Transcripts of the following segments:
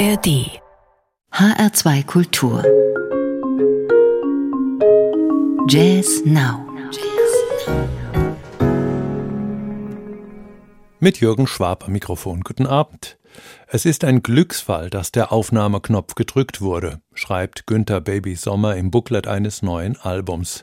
ARD HR2 Kultur Jazz Now Mit Jürgen Schwab am Mikrofon. Guten Abend. Es ist ein Glücksfall, dass der Aufnahmeknopf gedrückt wurde, schreibt Günther Baby Sommer im Booklet eines neuen Albums.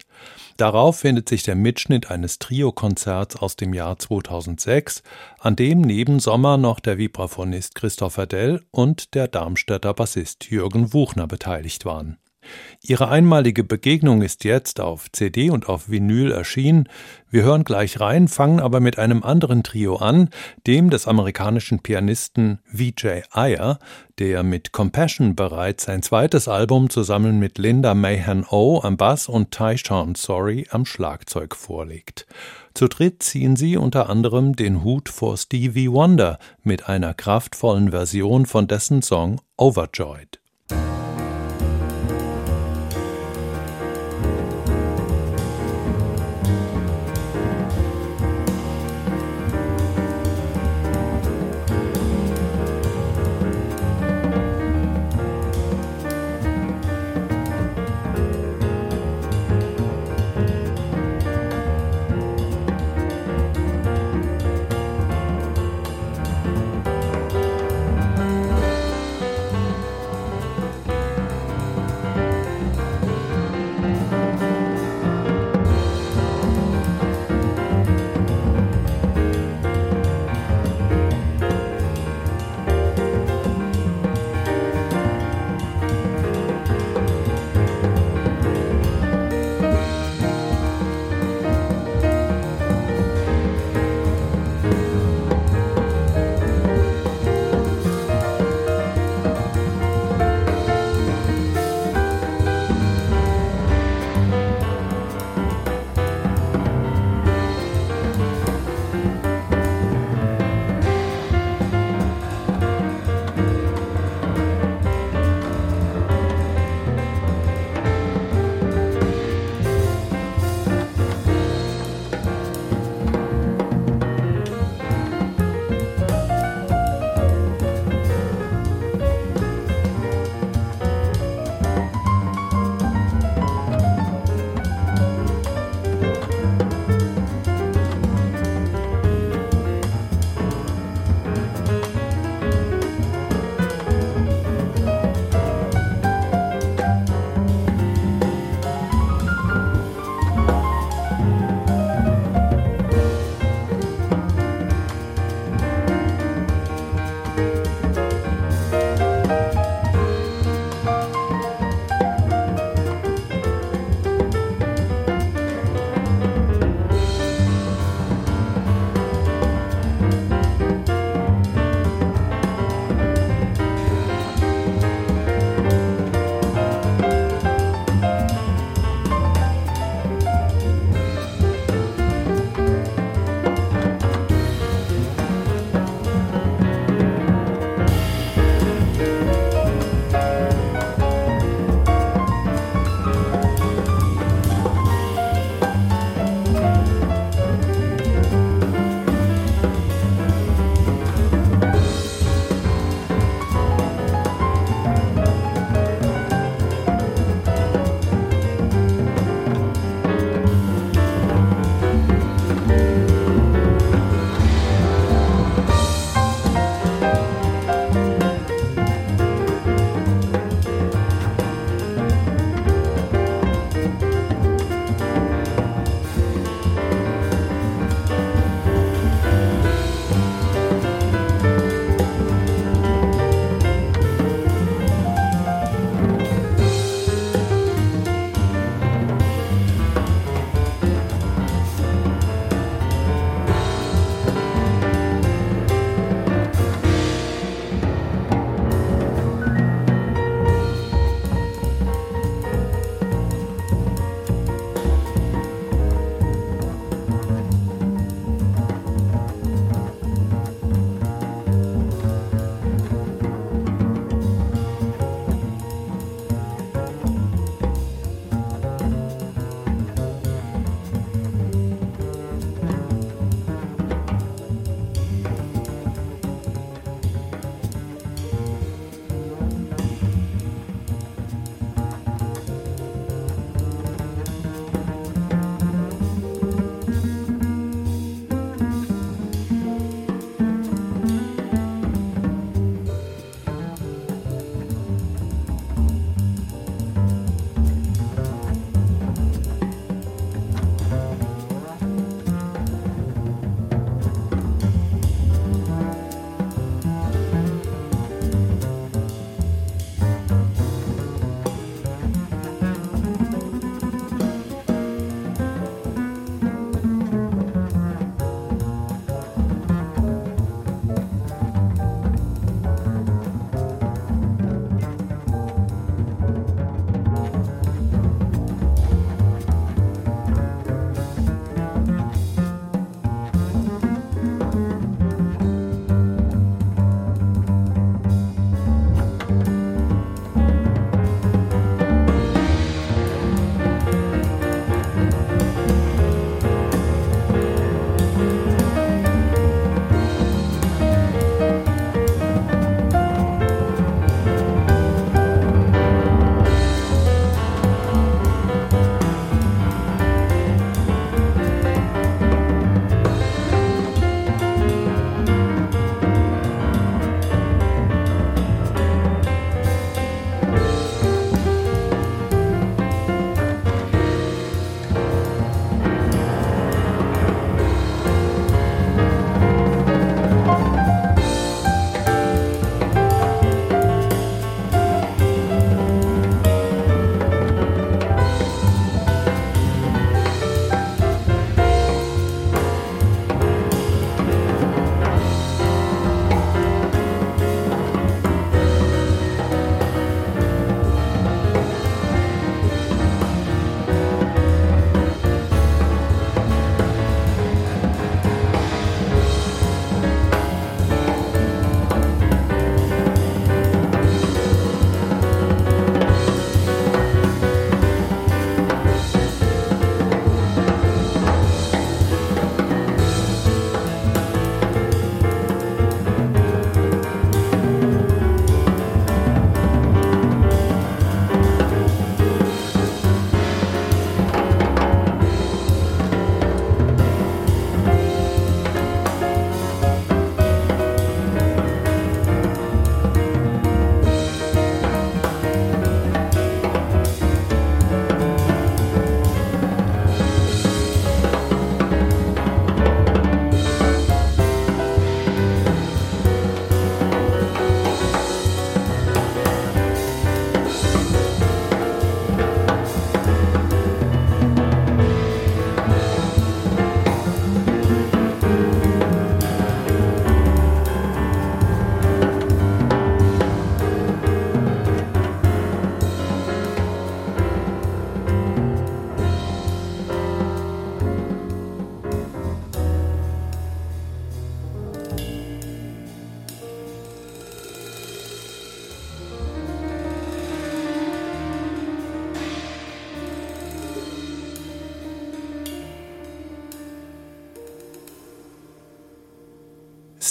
Darauf findet sich der Mitschnitt eines Trio-Konzerts aus dem Jahr 2006, an dem neben Sommer noch der Vibraphonist Christopher Dell und der Darmstädter Bassist Jürgen Wuchner beteiligt waren. Ihre einmalige Begegnung ist jetzt auf CD und auf Vinyl erschienen. Wir hören gleich rein, fangen aber mit einem anderen Trio an, dem des amerikanischen Pianisten Vijay Iyer, der mit Compassion bereits sein zweites Album zusammen mit Linda Mahan O am Bass und Tyshawn Sorry am Schlagzeug vorlegt. Zu dritt ziehen sie unter anderem den Hut vor Stevie Wonder mit einer kraftvollen Version von dessen Song Overjoyed.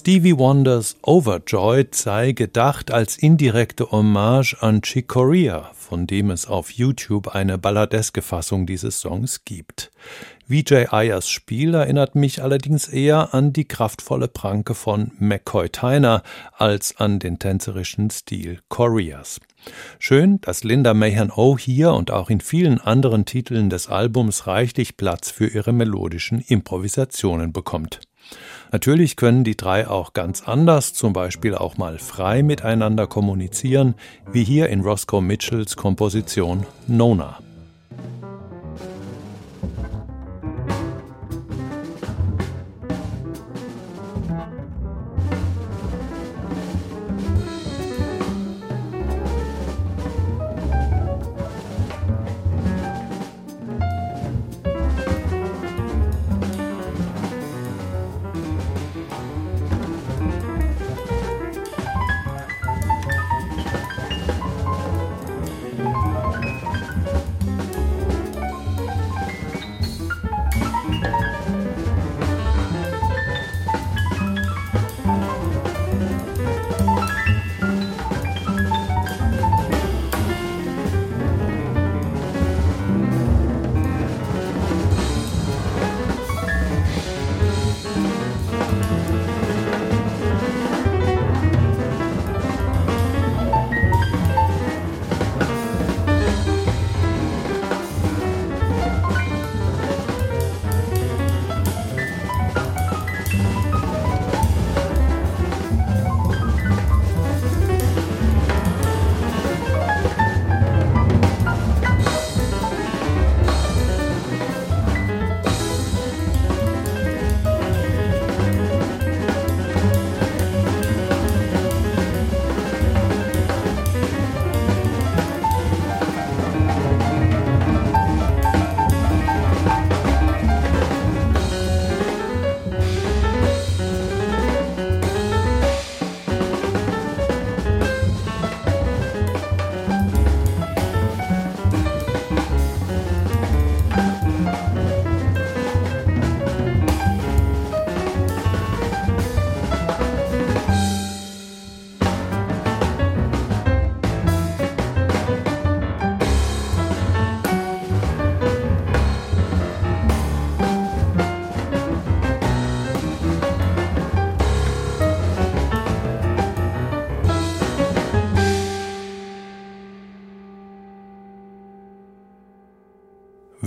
Stevie Wonders Overjoyed sei gedacht als indirekte Hommage an Chick Corea, von dem es auf YouTube eine balladeske Fassung dieses Songs gibt. Vijay Ayers Spiel erinnert mich allerdings eher an die kraftvolle Pranke von McCoy Tyner als an den tänzerischen Stil Coreas. Schön, dass Linda Mahan O hier und auch in vielen anderen Titeln des Albums reichlich Platz für ihre melodischen Improvisationen bekommt. Natürlich können die drei auch ganz anders, zum Beispiel auch mal frei miteinander kommunizieren, wie hier in Roscoe Mitchells Komposition Nona.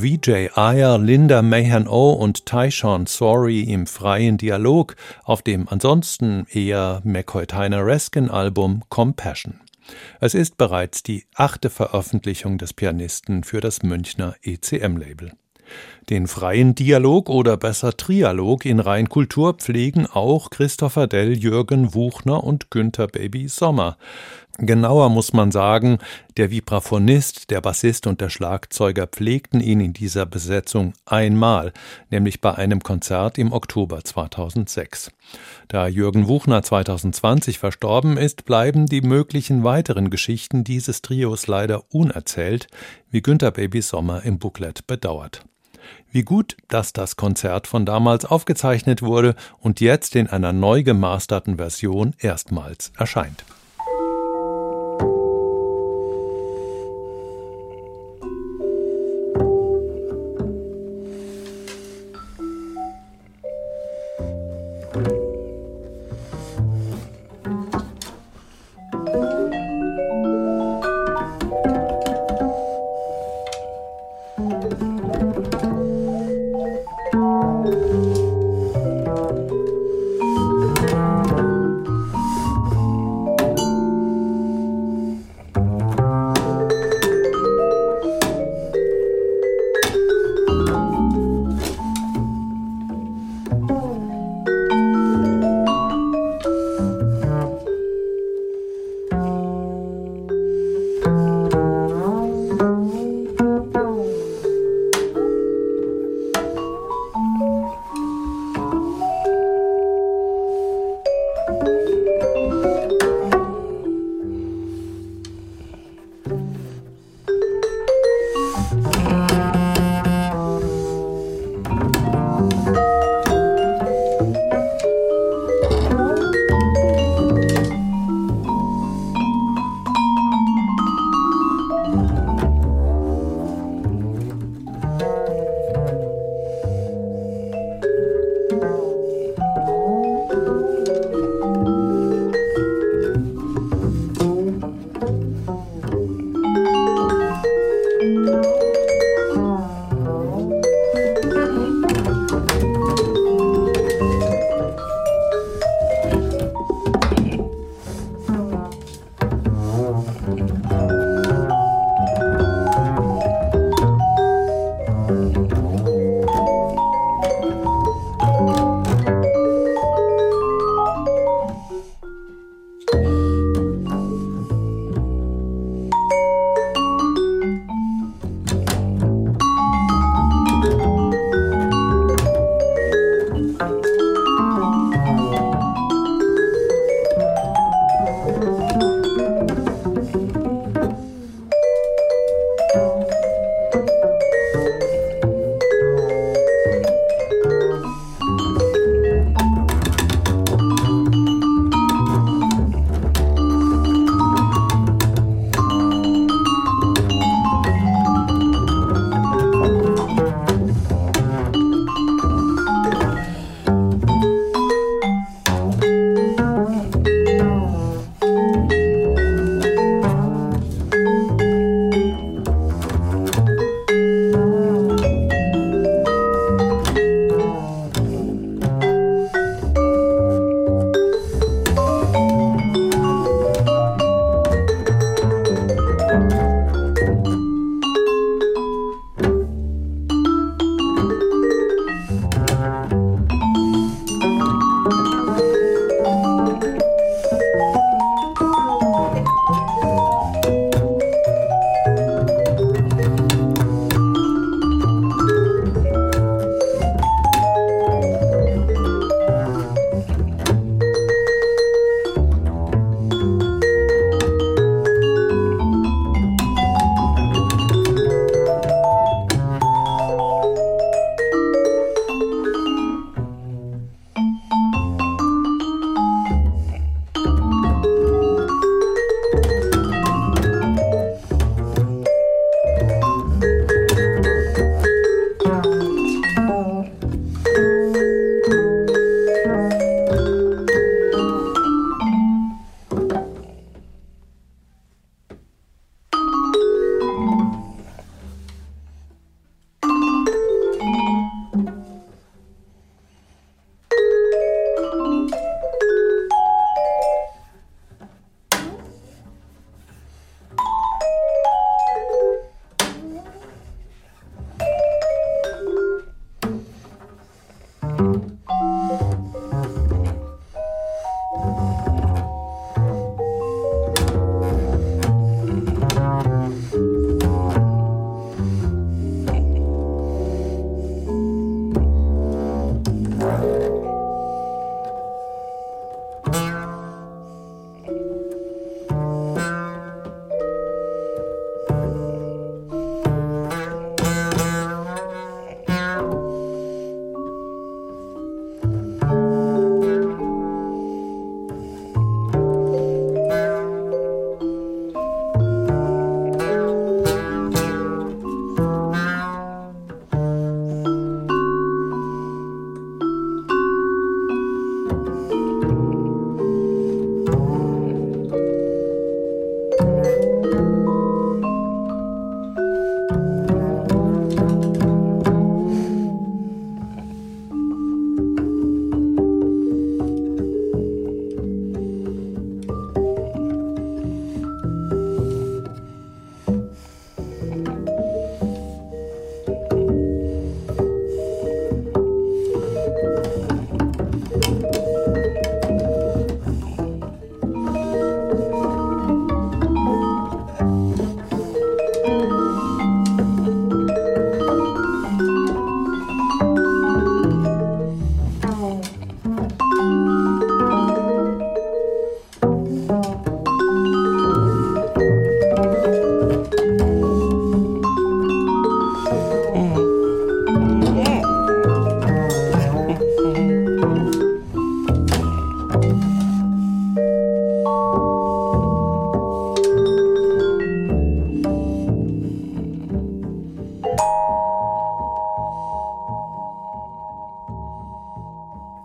Vijay Iyer, Linda Mahan-O und Tyshawn Sorry im freien Dialog auf dem ansonsten eher McCoy-Tyner-esken Album Compassion. Es ist bereits die achte Veröffentlichung des Pianisten für das Münchner ECM-Label. Den freien Dialog oder besser Trialog in Rheinkultur pflegen auch Christopher Dell, Jürgen Wuchner und Günther Baby Sommer. Genauer muss man sagen, der Vibraphonist, der Bassist und der Schlagzeuger pflegten ihn in dieser Besetzung einmal, nämlich bei einem Konzert im Oktober 2006. Da Jürgen Wuchner 2020 verstorben ist, bleiben die möglichen weiteren Geschichten dieses Trios leider unerzählt, wie Günther Baby Sommer im Booklet bedauert. Wie gut, dass das Konzert von damals aufgezeichnet wurde und jetzt in einer neu gemasterten Version erstmals erscheint.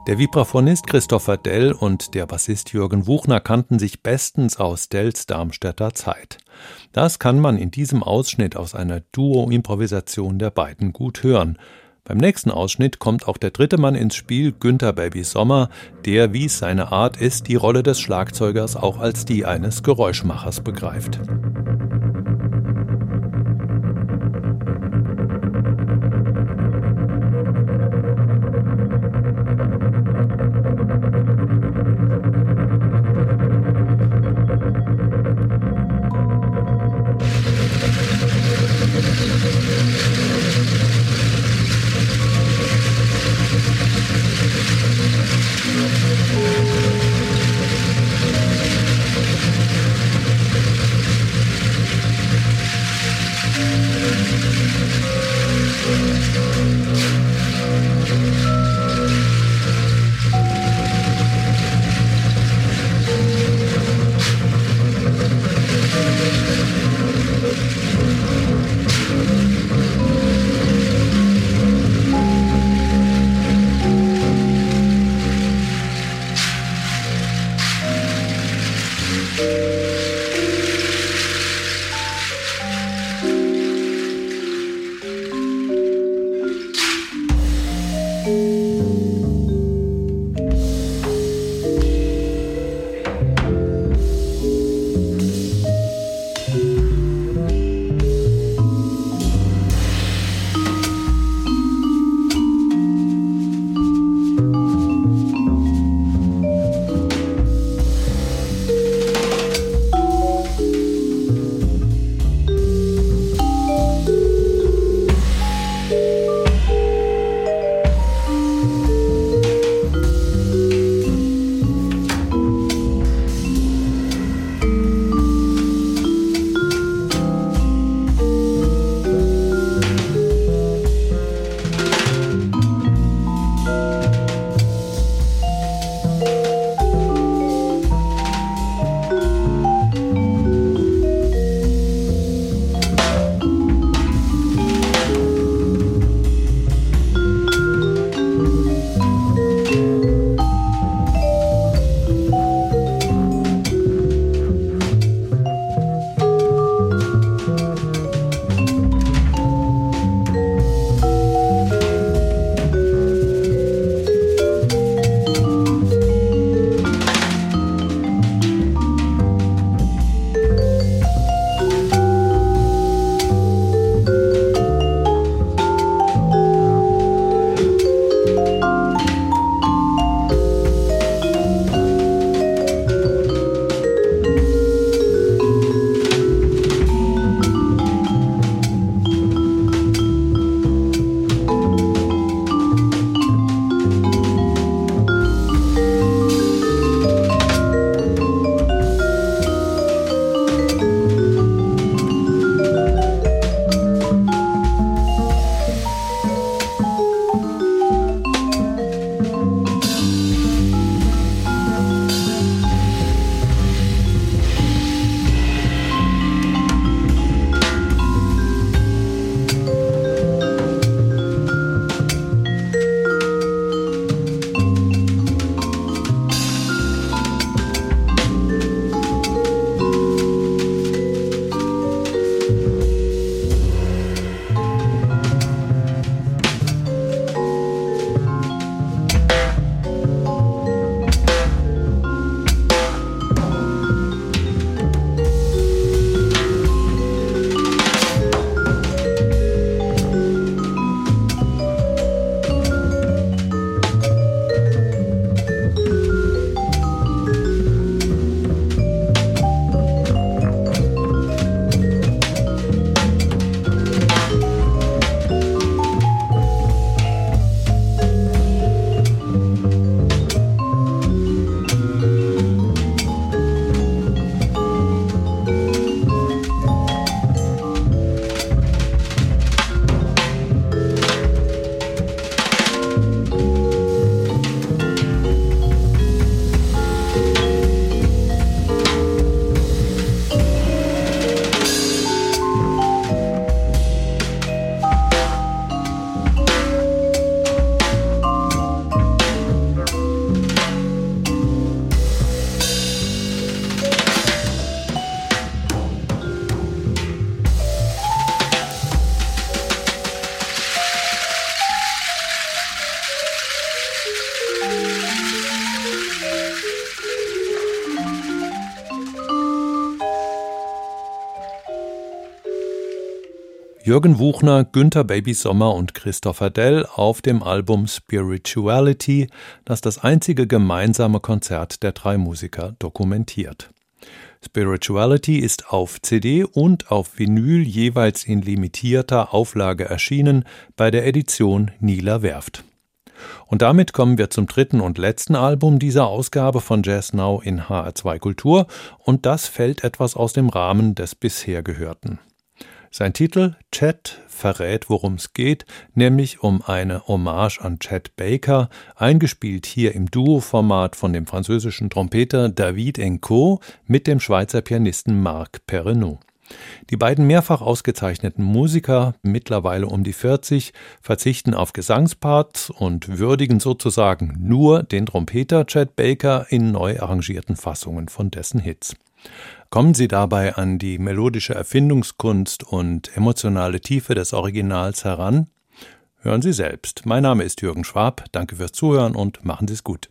Der Vibraphonist Christopher Dell und der Bassist Jürgen Wuchner kannten sich bestens aus Dells Darmstädter Zeit. Das kann man in diesem Ausschnitt aus einer Duo-Improvisation der beiden gut hören. Beim nächsten Ausschnitt kommt auch der dritte Mann ins Spiel, Günther Baby Sommer, der, wie es seine Art ist, die Rolle des Schlagzeugers auch als die eines Geräuschmachers begreift. Jürgen Wuchner, Günther Baby Sommer und Christopher Dell auf dem Album Spirituality, das das einzige gemeinsame Konzert der drei Musiker dokumentiert. Spirituality ist auf CD und auf Vinyl jeweils in limitierter Auflage erschienen bei der Edition Nieler Werft. Und damit kommen wir zum dritten und letzten Album dieser Ausgabe von Jazz Now in HR2 Kultur und das fällt etwas aus dem Rahmen des bisher Gehörten. Sein Titel Chet verrät, worum es geht, nämlich um eine Hommage an Chet Baker, eingespielt hier im Duo-Format von dem französischen Trompeter David Enco mit dem Schweizer Pianisten Marc Perrenot. Die beiden mehrfach ausgezeichneten Musiker, mittlerweile um die 40, verzichten auf Gesangsparts und würdigen sozusagen nur den Trompeter Chet Baker in neu arrangierten Fassungen von dessen Hits. Kommen Sie dabei an die melodische Erfindungskunst und emotionale Tiefe des Originals heran? Hören Sie selbst. Mein Name ist Jürgen Schwab. Danke fürs Zuhören und machen Sie es gut.